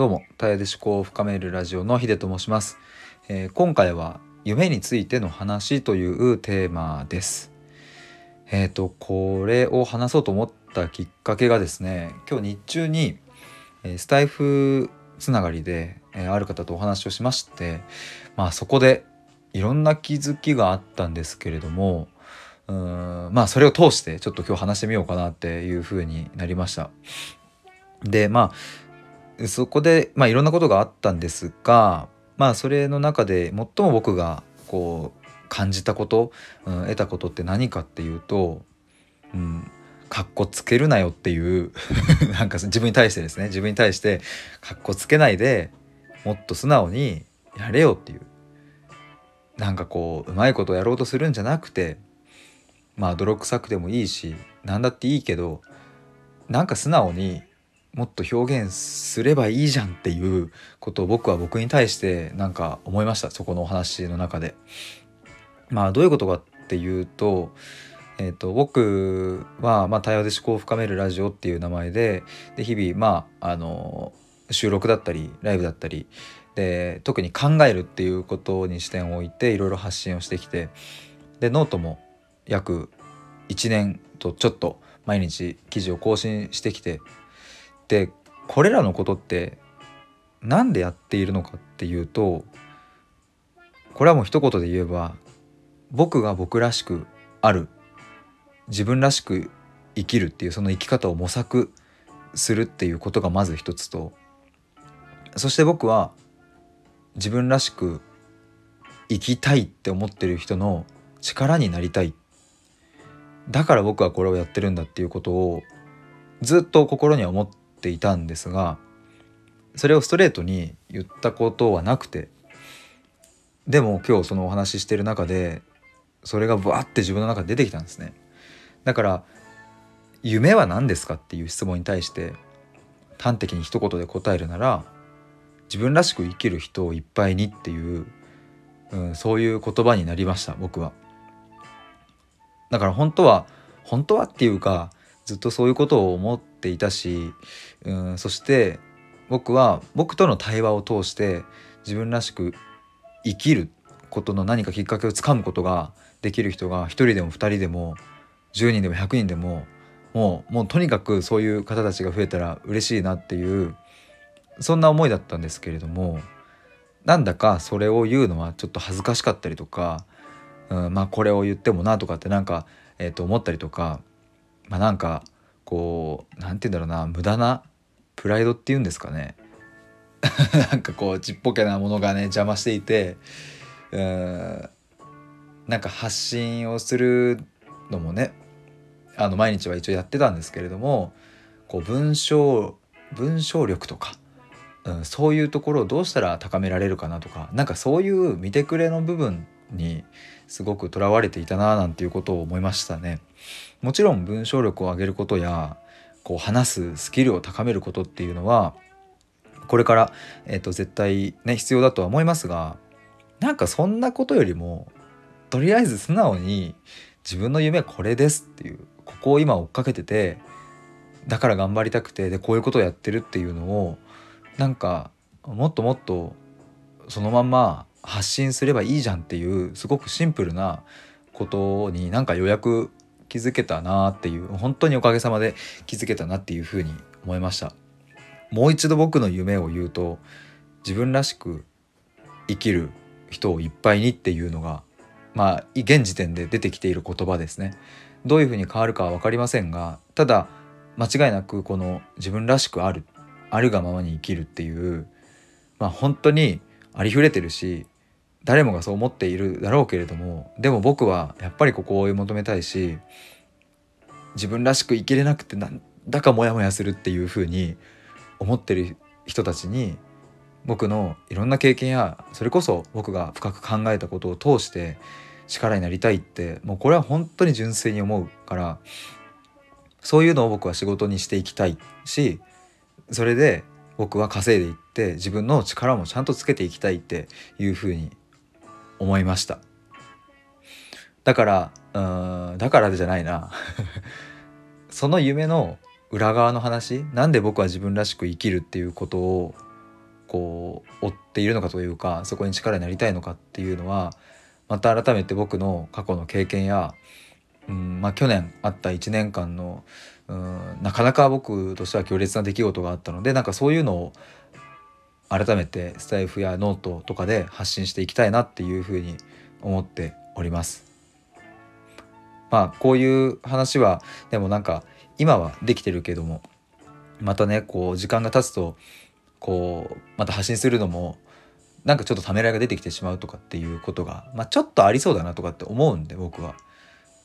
どうも、たやで思考を深めるラジオのヒデと申します、えー、今回は夢についての話というテーマです。えっ、ー、と、これを話そうと思ったきっかけがですね、今日日中に、スタイフつながりで、ある方とお話をしまして、まあそこでいろんな気づきがあったんですけれども、うーんまあそれを通してちょっと今日話してみようかなっていうふうになりました。でまあそこで、まあ、いろんなことがあったんですが、まあ、それの中で最も僕がこう感じたこと、うん、得たことって何かっていうと、うん、かっこつけるなよっていう なんか自分に対してですね自分に対してかっこつけないでもっと素直にやれよっていうなんかこううまいことをやろうとするんじゃなくてまあ泥臭くてもいいし何だっていいけどなんか素直にもっと表現すればいいじゃんっていうことを僕は僕に対してなんか思いましたそこのお話の中で。まあどういうことかっていうと,、えーと、僕は、まあ、対話で思考を深めるラジオっていう名前でで日々まああの収録だったりライブだったりで特に考えるっていうことに視点を置いていろいろ発信をしてきてでノートも約1年とちょっと毎日記事を更新してきてでこれらのことって何でやっているのかっていうとこれはもう一言で言えば僕が僕らしくある自分らしく生きるっていうその生き方を模索するっていうことがまず一つとそして僕は自分らしく生きたいって思ってる人の力になりたい。だから僕はこれをやってるんだっていうことをずっと心には思っていたんですがそれをストレートに言ったことはなくてでも今日そのお話ししてる中でそれがブワって自分の中で出てきたんですね。だから夢は何ですかっていう質問に対して端的に一言で答えるなら自分らしく生きる人をいっぱいにっていう、うん、そういう言葉になりました僕は。だから本当は本当はっていうかずっとそういうことを思っていたし、うん、そして僕は僕との対話を通して自分らしく生きることの何かきっかけをつかむことができる人が1人でも2人でも10人でも100人でももうもうとにかくそういう方たちが増えたら嬉しいなっていうそんな思いだったんですけれどもなんだかそれを言うのはちょっと恥ずかしかったりとか、うん、まあこれを言ってもなとかってなんか、えー、と思ったりとかまあなんかこう何て言うんだろうな無駄なプライドっていうんですかね。なんかこうちっぽけなものがね邪魔していてうんなんか発信をするのもねあの毎日は一応やってたんですけれどもこう文章文章力とか、うん、そういうところをどうしたら高められるかなとかなんかそういう見てくれの部分にすごくとらわれていたななんていうことを思いましたね。もちろん文章力を上げることやこう話すスキルを高めることっていうのはこれから、えーと、絶対ね必要だとは思いますがなんかそんなことよりもとりあえず素直に自分の夢はこれですっていうここを今追っかけててだから頑張りたくてでこういうことをやってるっていうのをなんかもっともっとそのまんま発信すればいいじゃんっていうすごくシンプルなことになんか予約気づけたなっていう本当におかげさまで気づけたなっていうふうに思いました。もう一度僕の夢を言うと自分らしく生きる人をいっぱいにっていうのがまあ現時点で出てきている言葉ですね。どういうふうに変わるかは分かりませんがただ間違いなくこの自分らしくあるあるがままに生きるっていうまあ本当にありふれてるし誰もがそう思っているだろうけれどもでも僕はやっぱりここを追い求めたいし自分らしく生きれなくてなんだかモヤモヤするっていうふうに思ってる人たちに僕のいろんな経験やそれこそ僕が深く考えたことを通して力になりたいってもうこれは本当に純粋に思うからそういうのを僕は仕事にしていきたいしそれで僕は稼いでいって自分の力もちゃんとつけていきたいっていうふうに思いました。だからうんだからじゃないな。その夢の裏側の話なんで僕は自分らしく生きるっていうことをこう追っているのかというかそこに力になりたいのかっていうのはまた改めて僕の過去の経験や、うんまあ、去年あった1年間のうんなかなか僕としては強烈な出来事があったのでなんかそういうのを改めてスタイフやノートとかで発信していきたいなっていうふうに思っております。まあこういう話はでもなんか今はできてるけどもまたねこう時間が経つとこうまた発信するのもなんかちょっとためらいが出てきてしまうとかっていうことが、まあ、ちょっとありそうだなとかって思うんで僕は。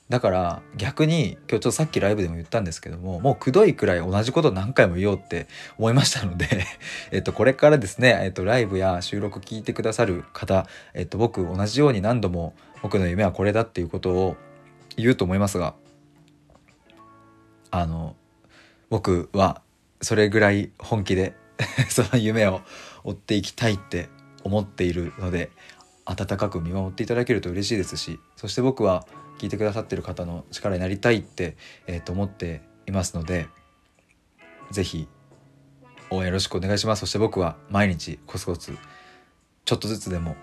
だから逆に今日ちょっとさっきライブでも言ったんですけどももうくどいくらい同じこと何回も言おうって思いましたので えっとこれからですね、えっと、ライブや収録聞いてくださる方、えっと、僕同じように何度も僕の夢はこれだっていうことを言うと思いますがあの僕はそれぐらい本気で その夢を追っていきたいって思っているので温かく見守っていただけると嬉しいですしそして僕は聞いてくださってる方の力になりたいって、えー、と思っていますので是非応援よろしくお願いします。そして僕は毎日コツコツちょっとずつでも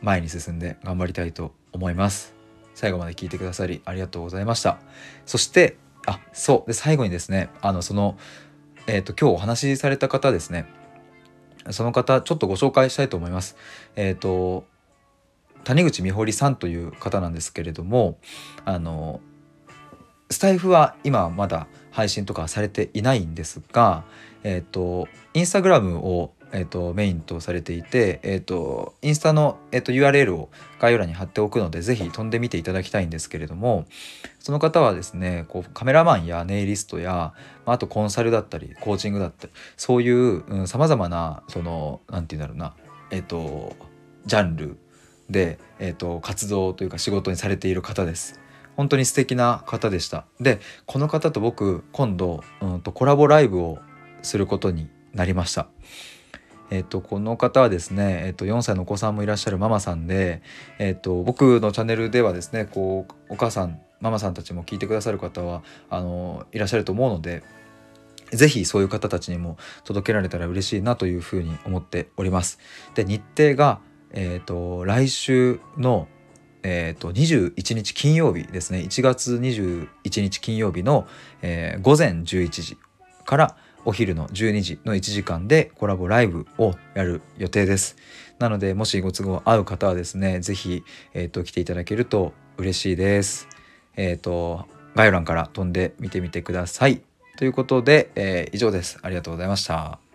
前に進んで頑張りたいと思います。最後まで聞いてくださりありがとうございました。そしてあそう。で最後にですねあのそのえっ、ー、と今日お話しされた方ですね。その方ちょっとご紹介したいと思います。えっ、ー、と谷口美穂さんという方なんですけれどもあのスタイフは今まだ配信とかされていないんですが、え、ー、とインスタグラムを、えーと、メインとされていて、え、ー、とインスタの、えーと、URL を概要欄に貼っておくので是非飛んでみていただきたいんですけれどもその方はですねこうカメラマンやネイリストやまあとコンサルだったりコーチングだったりそういうさまざまなその何て言うんだろうなえっ、ー、とジャンルで、えーと、活動というか仕事にされている方です。本当に素敵な方でした。でこの方と僕今度、うんと、コラボライブをすることになりました。えっ、とこの方はですね、えーと、4歳のお子さんもいらっしゃるママさんで、えーと、僕のチャンネルではですねこうお母さんママさんたちも聞いてくださる方はあのいらっしゃると思うので是非そういう方たちにも届けられたら嬉しいなというふうに思っております。で日程がえ、ー、と来週のえーと、21日金曜日ですね。1月21日金曜日の、えー、午前11時からお昼の12時の1時間でコラボライブをやる予定です。なのでもしご都合合う方はですね是非、えー、来ていただけると嬉しいです。えっ、ー、と概要欄から飛んで見てみてください。ということで、えー、以上です。ありがとうございました。